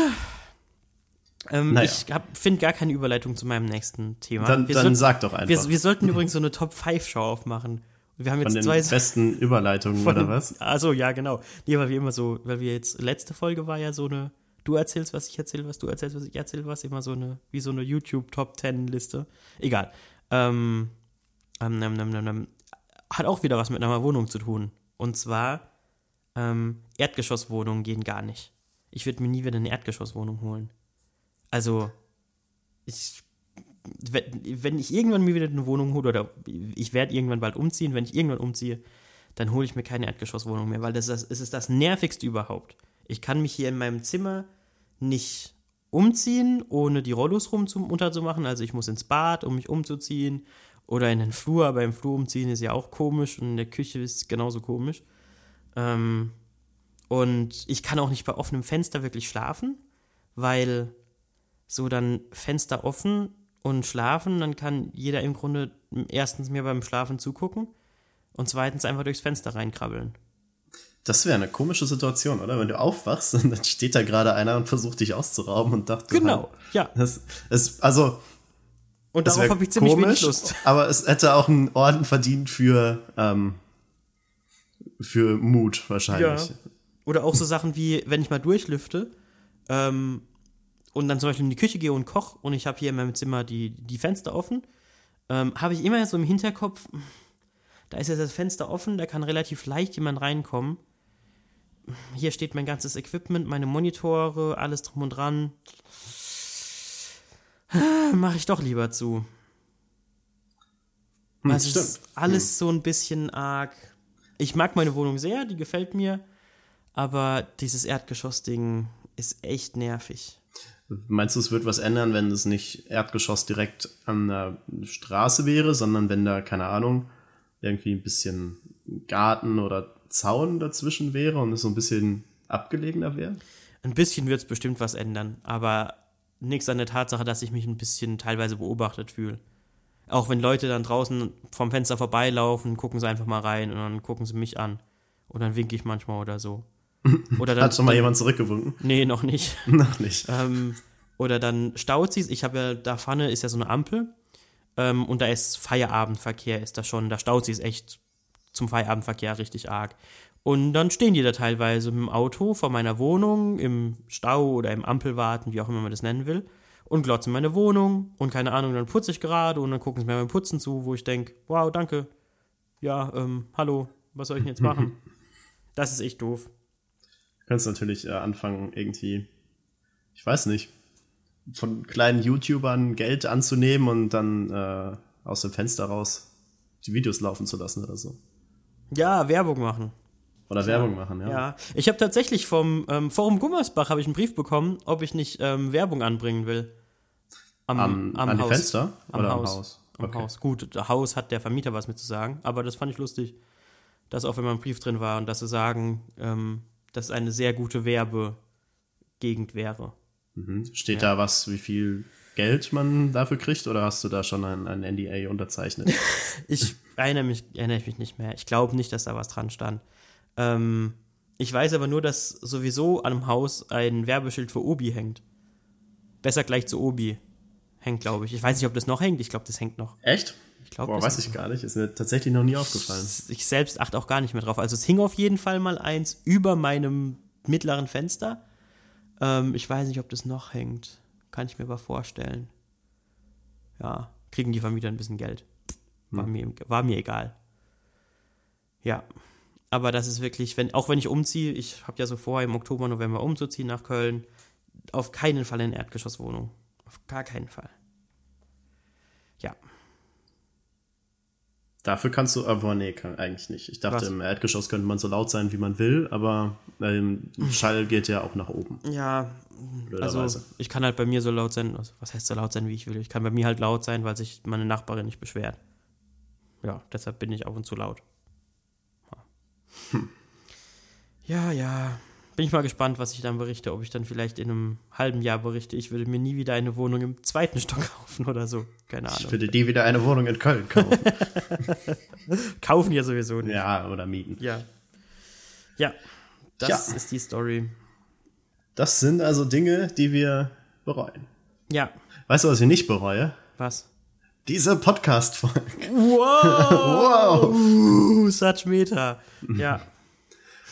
Ähm, Naja. Ich finde gar keine Überleitung zu meinem nächsten Thema. Dann, wir, dann sollten- sag doch einfach. wir, wir sollten übrigens so eine Top-5-Show aufmachen. Wir haben von jetzt den zwei besten Überleitungen, von oder was? Also ja, genau. Nee, weil wir immer so, weil wir jetzt, letzte Folge war ja so eine, du erzählst, was ich erzähle, was du erzählst, was ich erzähle, was, immer so eine, wie so eine YouTube-Top-10-Liste. Egal. Ähm, ähm, ähm, ähm, ähm, ähm, hat auch wieder was mit einer Wohnung zu tun. Und zwar, ähm, Erdgeschosswohnungen gehen gar nicht. Ich würde mir nie wieder eine Erdgeschosswohnung holen. Also, ich wenn, ich irgendwann mir wieder eine Wohnung hole oder ich werde irgendwann bald umziehen, wenn ich irgendwann umziehe, dann hole ich mir keine Erdgeschosswohnung mehr, weil das, ist das ist das nervigste überhaupt. Ich kann mich hier in meinem Zimmer nicht umziehen, ohne die Rollos rum zum, unterzumachen. Also ich muss ins Bad, um mich umzuziehen oder in den Flur, aber im Flur umziehen ist ja auch komisch und in der Küche ist es genauso komisch. Ähm, und ich kann auch nicht bei offenem Fenster wirklich schlafen, weil so dann Fenster offen und schlafen, dann kann jeder im Grunde erstens mir beim Schlafen zugucken und zweitens einfach durchs Fenster reinkrabbeln. Das wäre eine komische Situation, oder? Wenn du aufwachst und dann steht da gerade einer und versucht dich auszurauben und dachte Genau, halt, ja. Das ist, also, Und das darauf habe ich ziemlich wenig komisch, Lust. aber es hätte auch einen Orden verdient für, ähm, für Mut wahrscheinlich. Ja. Oder auch so Sachen wie, wenn ich mal durchlüfte ähm, und dann zum Beispiel in die Küche gehe und koche und ich habe hier in meinem Zimmer die, die Fenster offen, ähm, habe ich immer so im Hinterkopf, da ist jetzt das Fenster offen, da kann relativ leicht jemand reinkommen. Hier steht mein ganzes Equipment, meine Monitore, alles drum und dran. Mache ich doch lieber zu. Hm, Also stimmt. ist alles so ein bisschen arg. Ich mag meine Wohnung sehr, die gefällt mir, aber dieses Erdgeschossding ist echt nervig. Meinst du, es wird was ändern, wenn es nicht Erdgeschoss direkt an der Straße wäre, sondern wenn da, keine Ahnung, irgendwie ein bisschen Garten oder Zaun dazwischen wäre und es so ein bisschen abgelegener wäre? Ein bisschen wird es bestimmt was ändern, aber nichts an der Tatsache, dass ich mich ein bisschen teilweise beobachtet fühle. Auch wenn Leute dann draußen vom Fenster vorbeilaufen, gucken sie einfach mal rein und dann gucken sie mich an. Und dann winke ich manchmal oder so. Oder dann, Hat schon mal dann, jemand zurückgewunken? Nee, noch nicht. Noch nicht. Ähm, oder dann staut sie Ich habe ja, da vorne ist ja so eine Ampel. Ähm, und da ist Feierabendverkehr, ist da schon. Da staut sie es echt zum Feierabendverkehr richtig arg. Und dann stehen die da teilweise mit dem Auto vor meiner Wohnung, im Stau oder im Ampelwarten, wie auch immer man das nennen will, und glotzen meine Wohnung und keine Ahnung, dann putze ich gerade und dann gucken sie mir beim Putzen zu, wo ich denke, wow, danke. Ja, ähm, hallo, was soll ich denn jetzt machen? Das ist echt doof. Kannst natürlich äh, anfangen, irgendwie, ich weiß nicht, von kleinen YouTubern Geld anzunehmen und dann äh, aus dem Fenster raus die Videos laufen zu lassen oder so. Ja, Werbung machen. Oder Werbung machen, ja. Ja, ich habe tatsächlich vom ähm, Forum Gummersbach habe ich einen Brief bekommen, ob ich nicht ähm, Werbung anbringen will. Am, Am, am an die Haus. Fenster? Am oder Haus. am Haus? Am Okay. Haus. Gut, das Haus hat der Vermieter was mit zu sagen, aber das fand ich lustig, dass auch wenn man einen Brief drin war und dass sie sagen, ähm, dass es eine sehr gute Werbegegend wäre. Mhm. Steht da was, wie viel Geld man dafür kriegt oder hast du da schon ein, ein NDA unterzeichnet? Ich erinnere mich, erinnere ich mich nicht mehr. Ich glaube nicht, dass da was dran stand. Ähm, ich weiß aber nur, dass sowieso an dem Haus ein Werbeschild für Obi hängt. Besser gleich zu Obi hängt, glaube ich. Ich weiß nicht, ob das noch hängt. Ich glaube, das hängt noch. Echt? Glaube, Boah, weiß ich gar nicht. Ist mir tatsächlich noch nie aufgefallen. ich selbst achte auch gar nicht mehr drauf. Also es hing auf jeden Fall mal eins über meinem mittleren Fenster. Ähm, ich weiß nicht, ob das noch hängt. Kann ich mir aber vorstellen. Ja, kriegen die Vermieter ein bisschen Geld. War, mir, war mir egal. Ja, aber das ist wirklich, wenn, auch wenn ich umziehe, ich habe ja so vor, im Oktober, November umzuziehen nach Köln, auf keinen Fall in eine Erdgeschosswohnung. Auf gar keinen Fall. Ja, Dafür kannst du, aber nee, kann, eigentlich nicht. Ich dachte, Was? im Erdgeschoss könnte man so laut sein, wie man will, aber ähm, Schall geht ja auch nach oben. Ja, also ich kann halt bei mir so laut sein, also was heißt so laut sein, wie ich will. Ich kann bei mir halt laut sein, weil sich meine Nachbarin nicht beschwert. Ja, deshalb bin ich ab und zu laut. Ja, ja. Bin ich mal gespannt, was ich dann berichte, ob ich dann vielleicht in einem halben Jahr berichte, ich würde mir nie wieder eine Wohnung im zweiten Stock kaufen oder so. Keine Ich Ahnung. würde die wieder eine Wohnung in Köln kaufen. Kaufen ja sowieso nicht. ja, oder mieten. Ja. Ja, das Ja. ist die Story. Das sind also Dinge, die wir bereuen. Ja, Weißt du, was ich nicht bereue? was? Diese Podcast-Folge. Wow! Uh, such Meta. Ja.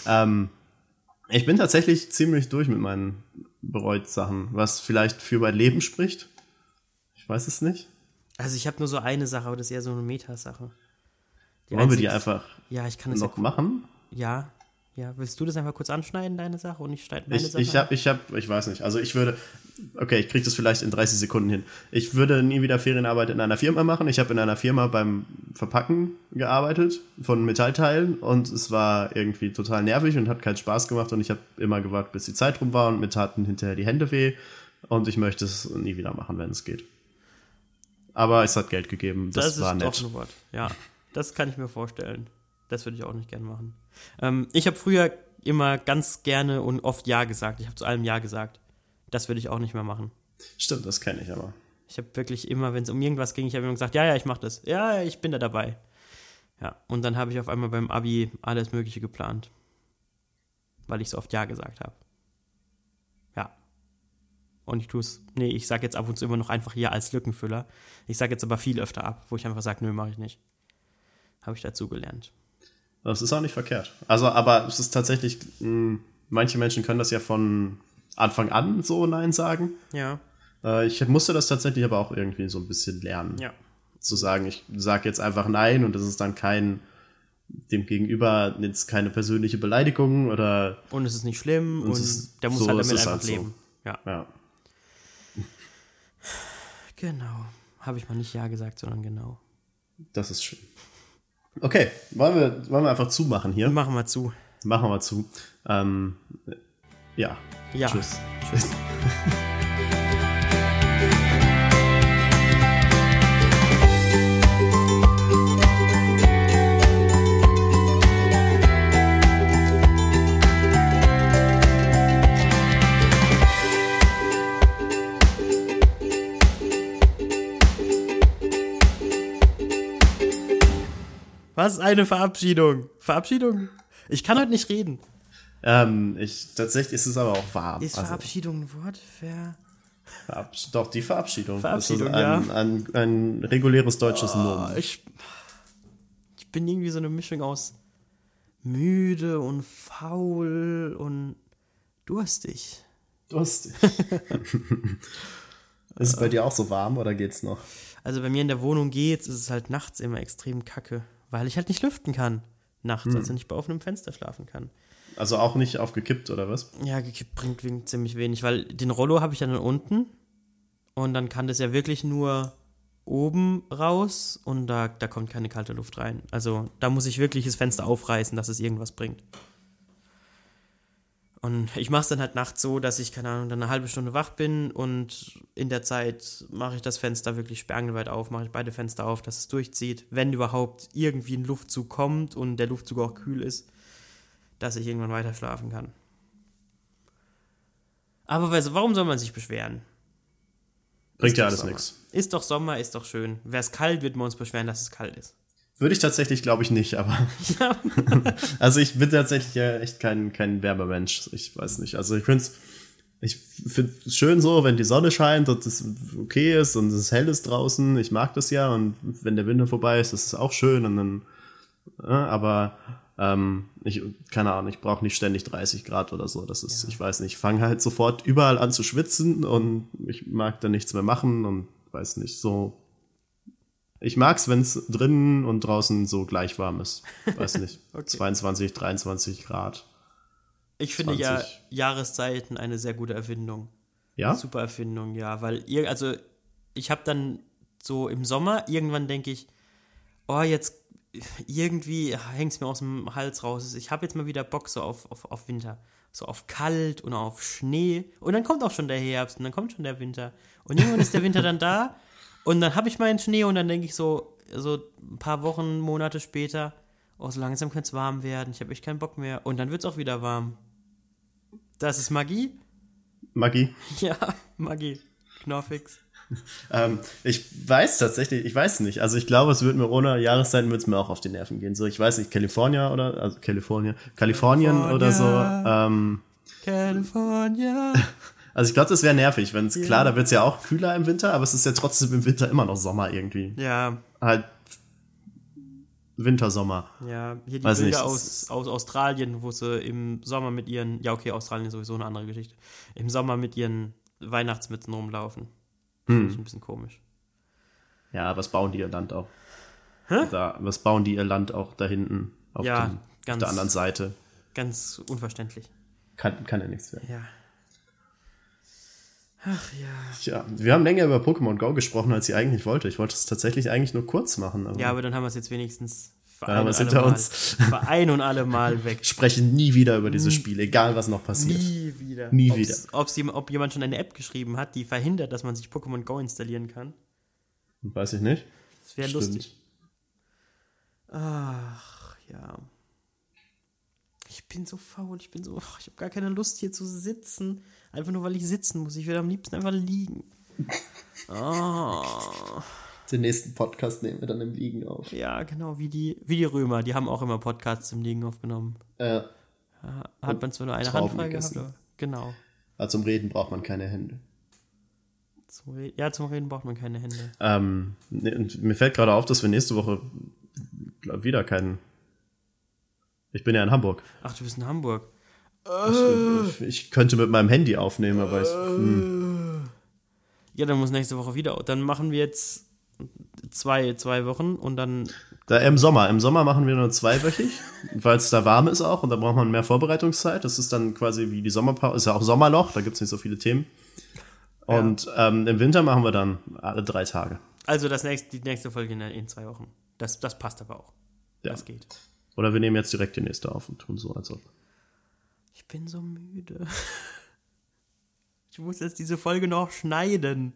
Ähm, ich bin tatsächlich ziemlich durch mit meinen bereut Sachen, was vielleicht für mein Leben spricht. Ich weiß es nicht. Also ich habe nur so eine Sache, aber das ist eher so eine Metasache. Die Wollen wir die einfach Ja, ich kann das ja, noch machen? ja. Ja, willst du das einfach kurz anschneiden, deine Sache, und ich schneide meine Ich, Sache? ich hab, ich hab, ich weiß nicht. Also ich würde, okay, ich krieg das vielleicht in 30 Sekunden hin. Ich würde nie wieder Ferienarbeit in einer Firma machen. Ich habe in einer Firma beim Verpacken gearbeitet von Metallteilen und es war irgendwie total nervig und hat keinen Spaß gemacht und ich habe immer gewartet, bis die Zeit rum war und mir taten hinterher die Hände weh und ich möchte es nie wieder machen, wenn es geht. Aber es hat Geld gegeben. Das, das war ist nett. Wort. Ja, das kann ich mir vorstellen. Das würde ich auch nicht gern machen. Ähm, ich habe früher immer ganz gerne und oft Ja gesagt. Ich habe zu allem Ja gesagt. Das würde ich auch nicht mehr machen. Stimmt, das kenne ich aber. Ich habe wirklich immer, wenn es um irgendwas ging, ich habe immer gesagt, ja, ja, ich mache das. Ja, ich bin da dabei. Ja, und dann habe ich auf einmal beim Abi alles Mögliche geplant. Weil ich so oft Ja gesagt habe. Ja. Und ich tue es, nee, ich sage jetzt ab und zu immer noch einfach Ja als Lückenfüller. Ich sage jetzt aber viel öfter ab, wo ich einfach sage, nö, mache ich nicht. Habe ich dazu gelernt. Das ist auch nicht verkehrt. Also, aber es ist tatsächlich, mh, manche Menschen können das ja von Anfang an so Nein sagen. Ja, Äh, ich musste das tatsächlich aber auch irgendwie so ein bisschen lernen. ja. Zu sagen, ich sage jetzt einfach Nein und das ist dann kein, dem Gegenüber jetzt keine persönliche Beleidigung oder, Und es ist nicht schlimm und, ist- der muss so halt damit einfach halt so. leben. Ja, ja. genau. Habe ich mal nicht Ja gesagt, sondern genau. Das ist schön. Okay, wollen wir, wollen wir einfach zumachen hier? Machen wir zu. Machen wir zu. Ähm, ja. Ja. Tschüss. Tschüss. Was eine Verabschiedung. Verabschiedung? Ich kann heute nicht reden. Ähm, ich, tatsächlich ist es aber auch warm. Ist Also, Verabschiedung ein Wort? Ver Verabsch doch, die Verabschiedung. Verabschiedung, ist ein, ein, ein reguläres deutsches Nomen. ich, ich bin irgendwie so eine Mischung aus müde und faul und durstig. Durstig. ist es bei dir auch so warm oder geht's noch? Also bei mir in der Wohnung geht's, ist es halt nachts immer extrem kacke, weil ich halt nicht lüften kann. Nachts, also nicht bei offenem Fenster schlafen kann. Also auch nicht aufgekippt oder was? Ja, gekippt bringt ziemlich wenig, weil den Rollo habe ich ja dann unten und dann kann das ja wirklich nur oben raus und da, da kommt keine kalte Luft rein. Also da muss ich wirklich das Fenster aufreißen, dass es irgendwas bringt. Und ich mache es dann halt nachts so, dass ich, keine Ahnung, dann eine halbe Stunde wach bin und in der Zeit mache ich das Fenster wirklich sperrangelweit auf, mache ich beide Fenster auf, dass es durchzieht, wenn überhaupt irgendwie ein Luftzug kommt und der Luftzug auch kühl ist, dass ich irgendwann weiter schlafen kann. Aber warum soll man sich beschweren? Bringt ja alles nichts. Ist doch Sommer, ist doch schön. Wäre es kalt, wird man uns beschweren, dass es kalt ist. Würde ich tatsächlich, glaube ich, nicht, aber. also ich bin tatsächlich ja echt kein, kein Wärmemensch. Ich weiß nicht. Also ich finde es Ich finde es schön so, wenn die Sonne scheint und es okay ist und es hell ist draußen. Ich mag das ja und wenn der Winter vorbei ist, ist es auch schön und dann, ja, aber ähm, ich, keine Ahnung, ich brauche nicht ständig 30 Grad oder so. Das ist, ich weiß nicht, ich fange halt sofort überall an zu schwitzen und ich mag dann nichts mehr machen und weiß nicht, so. Ich mag's, wenn es drinnen und draußen so gleich warm ist. Weiß nicht. Okay. 22, 23 Grad. Ich finde ja 20. Jahreszeiten eine sehr gute Erfindung. Ja? Super Erfindung, ja. Weil, ihr, also, ich habe dann so im Sommer, irgendwann denke ich, oh, jetzt irgendwie hängt es mir aus dem Hals raus. Ich habe jetzt mal wieder Bock so auf, auf, auf Winter. So auf kalt und auf Schnee. Und dann kommt auch schon der Herbst und dann kommt schon der Winter. Und irgendwann ist der Winter dann da und dann habe ich meinen Schnee und dann denke ich so, so ein paar Wochen, Monate später, oh, so langsam könnte es warm werden. Ich habe echt keinen Bock mehr. Und dann wird es auch wieder warm. Das ist Magie? Magie? Ja, Magie. Knorfix. Ähm, ich weiß tatsächlich, ich weiß nicht. Also ich glaube, es wird mir ohne Jahreszeiten wird es mir auch auf die Nerven gehen. So, ich weiß nicht, California oder also California, Kalifornien oder so. Ähm, California. also ich glaube, das wäre nervig, wenn es klar, da wird es ja auch kühler im Winter, aber es ist ja trotzdem im Winter immer noch Sommer irgendwie. Ja, Halt Wintersommer. ja. Hier die Weiß Bilder nicht, aus, aus Australien, wo sie im Sommer mit ihren, ja okay, Australien ist sowieso eine andere Geschichte, im Sommer mit ihren Weihnachtsmützen rumlaufen. Finde ich ein bisschen komisch. Ja, was bauen die ihr Land auch? Da, was bauen die ihr Land auch da hinten auf, Ja, auf ganz- der anderen Seite? Ganz unverständlich. Kann, kann ja nichts werden. Ja. Ach ja. Tja, wir haben länger über Pokémon Go gesprochen, als ich eigentlich wollte. Ich wollte es tatsächlich eigentlich nur kurz machen. Aber Ja, aber dann haben wir es jetzt wenigstens für Dann haben ein, wir es und hinter alle Mal, uns. für ein und alle Mal weg. sprechen nie wieder über dieses Spiel, egal was noch passiert. Nie wieder. Nie Ob's, wieder. Ob's, ob jemand schon eine App geschrieben hat, die verhindert, dass man sich Pokémon Go installieren kann. Weiß ich nicht. Das wäre lustig. Ach, ja. Ich bin so faul, ich bin so, ach, ich habe gar keine Lust hier zu sitzen. Einfach nur, weil ich sitzen muss. Ich will am liebsten einfach liegen. Oh, Den nächsten Podcast nehmen wir dann im Liegen auf. ja, genau, wie die, wie die Römer, die haben auch immer Podcasts im Liegen aufgenommen. Äh, Hat man zwar nur eine Hand frei gehabt, gegessen. aber genau. also zum Reden braucht man keine Hände. Zum ja, zum Reden braucht man keine Hände. Ähm, ne, und mir fällt gerade auf, dass wir nächste Woche glaub, wieder keinen. Ich bin ja in Hamburg. Ach, du bist in Hamburg. Ich, ich könnte mit meinem Handy aufnehmen, aber ich. Hm, Ja, dann muss nächste Woche wieder. Dann machen wir jetzt zwei, zwei Wochen und dann da, Im Sommer. Im Sommer machen wir nur zweiwöchig, weil es da warm ist auch und da braucht man mehr Vorbereitungszeit. Das ist dann quasi wie die Sommerpause. Ist ja auch Sommerloch, da gibt es nicht so viele Themen. Und ähm, im Winter machen wir dann alle drei Tage. Also das nächste, die nächste Folge in, in zwei Wochen. Das, das passt aber auch. Ja. Das geht. Oder wir nehmen jetzt direkt die nächste auf und tun so, als ob. Ich bin so müde. Ich muss jetzt diese Folge noch schneiden.